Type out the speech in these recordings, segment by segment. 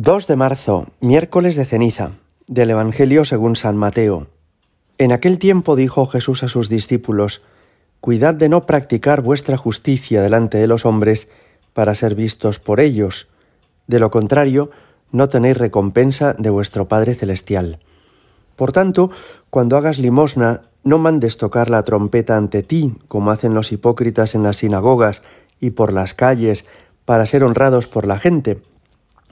2 de marzo, miércoles de ceniza, del Evangelio según San Mateo. En aquel tiempo dijo Jesús a sus discípulos, Cuidad de no practicar vuestra justicia delante de los hombres para ser vistos por ellos. De lo contrario, no tenéis recompensa de vuestro Padre Celestial. Por tanto, cuando hagas limosna, no mandes tocar la trompeta ante ti, como hacen los hipócritas en las sinagogas y por las calles, para ser honrados por la gente.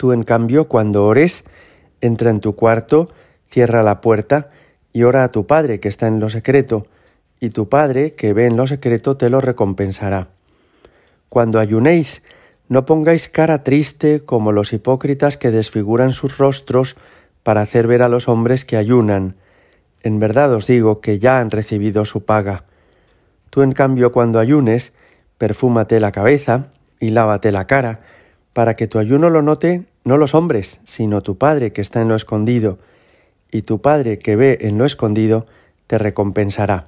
Tú, en cambio, cuando ores, entra en tu cuarto, cierra la puerta y ora a tu Padre que está en lo secreto, y tu Padre que ve en lo secreto te lo recompensará. Cuando ayunéis, no pongáis cara triste como los hipócritas que desfiguran sus rostros para hacer ver a los hombres que ayunan. En verdad os digo que ya han recibido su paga. Tú, en cambio, cuando ayunes, perfúmate la cabeza y lávate la cara, para que tu ayuno lo note no los hombres, sino tu Padre que está en lo escondido, y tu Padre que ve en lo escondido te recompensará.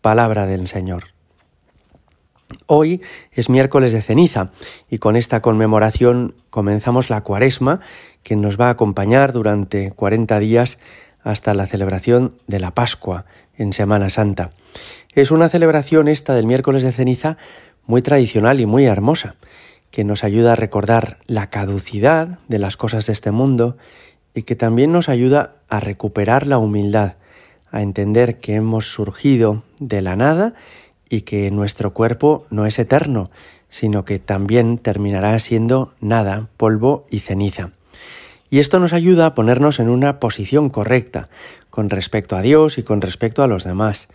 Palabra del Señor. Hoy es miércoles de ceniza y con esta conmemoración comenzamos la cuaresma que nos va a acompañar durante 40 días hasta la celebración de la Pascua en Semana Santa. Es una celebración esta del miércoles de ceniza muy tradicional y muy hermosa, que nos ayuda a recordar la caducidad de las cosas de este mundo y que también nos ayuda a recuperar la humildad, a entender que hemos surgido de la nada y que nuestro cuerpo no es eterno, sino que también terminará siendo nada, polvo y ceniza. Y esto nos ayuda a ponernos en una posición correcta con respecto a Dios y con respecto a los demás.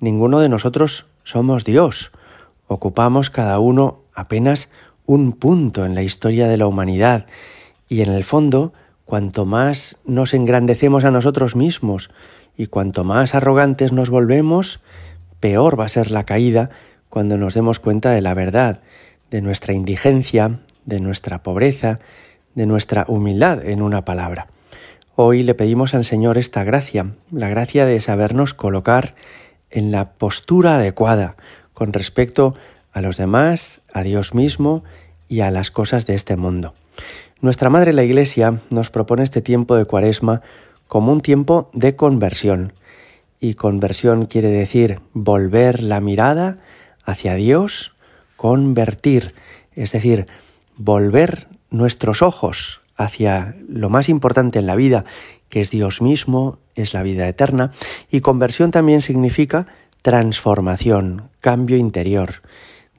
Ninguno de nosotros somos Dios. Ocupamos cada uno apenas un punto en la historia de la humanidad y en el fondo, cuanto más nos engrandecemos a nosotros mismos y cuanto más arrogantes nos volvemos, peor va a ser la caída cuando nos demos cuenta de la verdad, de nuestra indigencia, de nuestra pobreza, de nuestra humildad, en una palabra. Hoy le pedimos al Señor esta gracia, la gracia de sabernos colocar en la postura adecuada con respecto a los demás, a Dios mismo y a las cosas de este mundo. Nuestra Madre la Iglesia nos propone este tiempo de Cuaresma como un tiempo de conversión. Y conversión quiere decir volver la mirada hacia Dios, convertir, es decir, volver nuestros ojos hacia lo más importante en la vida, que es Dios mismo, es la vida eterna, y conversión también significa transformación, cambio interior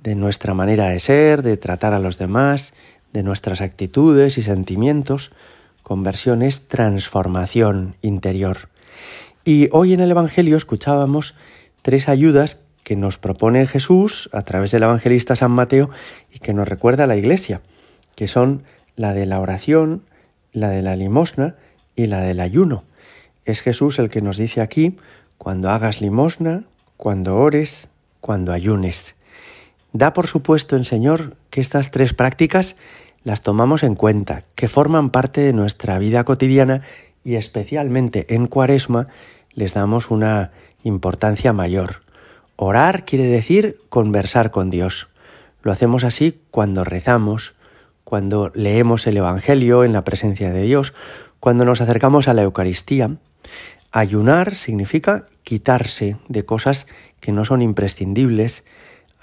de nuestra manera de ser, de tratar a los demás, de nuestras actitudes y sentimientos. Conversión es transformación interior. Y hoy en el Evangelio escuchábamos tres ayudas que nos propone Jesús a través del evangelista San Mateo y que nos recuerda la Iglesia que son la de la oración, la de la limosna y la del ayuno. Es Jesús el que nos dice aquí, cuando hagas limosna, cuando ores, cuando ayunes. Da por supuesto el Señor que estas tres prácticas las tomamos en cuenta, que forman parte de nuestra vida cotidiana y especialmente en Cuaresma les damos una importancia mayor. Orar quiere decir conversar con Dios. Lo hacemos así cuando rezamos, cuando leemos el Evangelio en la presencia de Dios, cuando nos acercamos a la Eucaristía. Ayunar significa quitarse de cosas que no son imprescindibles.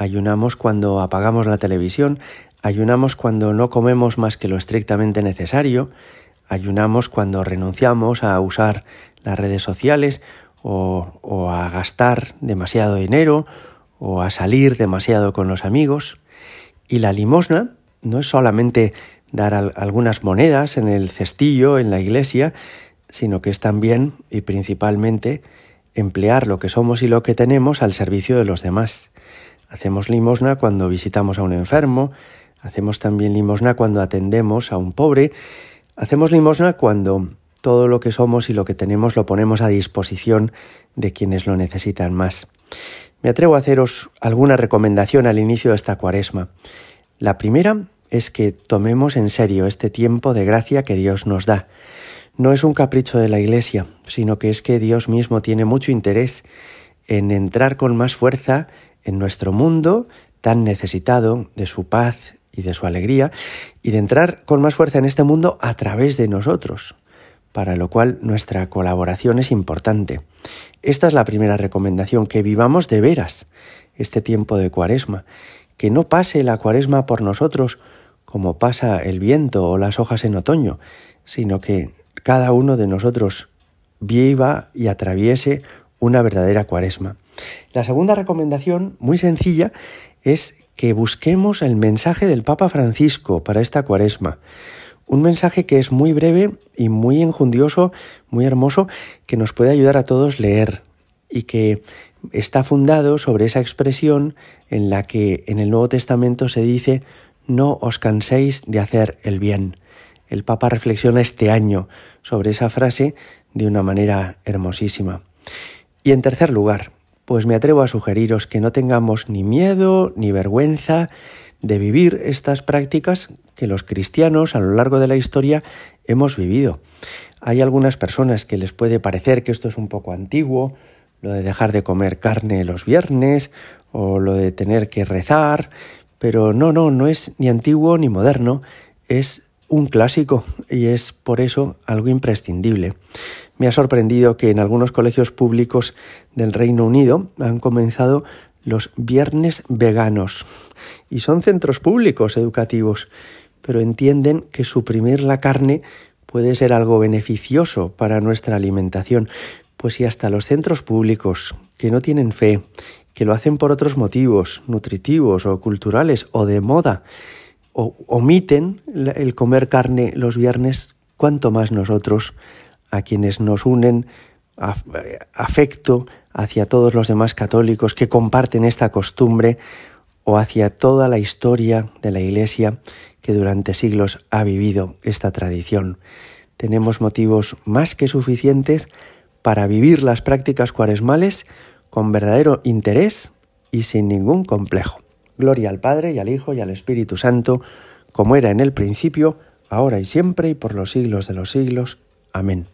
Ayunamos cuando apagamos la televisión, ayunamos cuando no comemos más que lo estrictamente necesario, ayunamos cuando renunciamos a usar las redes sociales o, a gastar demasiado dinero o a salir demasiado con los amigos. Y la limosna no es solamente dar algunas monedas en el cestillo, en la iglesia, sino que es también y principalmente emplear lo que somos y lo que tenemos al servicio de los demás. Hacemos limosna cuando visitamos a un enfermo, hacemos también limosna cuando atendemos a un pobre, Hacemos limosna cuando todo lo que somos y lo que tenemos lo ponemos a disposición de quienes lo necesitan más. Me atrevo a haceros alguna recomendación al inicio de esta cuaresma. La primera es que tomemos en serio este tiempo de gracia que Dios nos da. No es un capricho de la Iglesia, sino que es que Dios mismo tiene mucho interés en entrar con más fuerza en nuestro mundo tan necesitado de su paz y de su alegría, y de entrar con más fuerza en este mundo a través de nosotros, para lo cual nuestra colaboración es importante. Esta es la primera recomendación, que vivamos de veras este tiempo de cuaresma, que no pase la cuaresma por nosotros como pasa el viento o las hojas en otoño, sino que cada uno de nosotros viva y atraviese una verdadera cuaresma. La segunda recomendación, muy sencilla, es que busquemos el mensaje del Papa Francisco para esta cuaresma. Un mensaje que es muy breve y muy enjundioso, muy hermoso, que nos puede ayudar a todos leer y que está fundado sobre esa expresión en la que en el Nuevo Testamento se dice no os canséis de hacer el bien. El Papa reflexiona este año sobre esa frase de una manera hermosísima. Y en tercer lugar, pues me atrevo a sugeriros que no tengamos ni miedo ni vergüenza de vivir estas prácticas que los cristianos a lo largo de la historia hemos vivido. Hay algunas personas que les puede parecer que esto es un poco antiguo, lo de dejar de comer carne los viernes o lo de tener que rezar, pero no, no, no es ni antiguo ni moderno, es un clásico y es por eso algo imprescindible. Me ha sorprendido que en algunos colegios públicos del Reino Unido han comenzado los viernes veganos y son centros públicos educativos, pero entienden que suprimir la carne puede ser algo beneficioso para nuestra alimentación, pues si hasta los centros públicos que no tienen fe, que lo hacen por otros motivos, nutritivos o culturales o de moda, o omiten el comer carne los viernes, cuanto más nosotros, a quienes nos unen afecto hacia todos los demás católicos que comparten esta costumbre, o hacia toda la historia de la Iglesia que durante siglos ha vivido esta tradición. Tenemos motivos más que suficientes para vivir las prácticas cuaresmales con verdadero interés y sin ningún complejo. Gloria al Padre y al Hijo y al Espíritu Santo, como era en el principio, ahora y siempre y por los siglos de los siglos. Amén.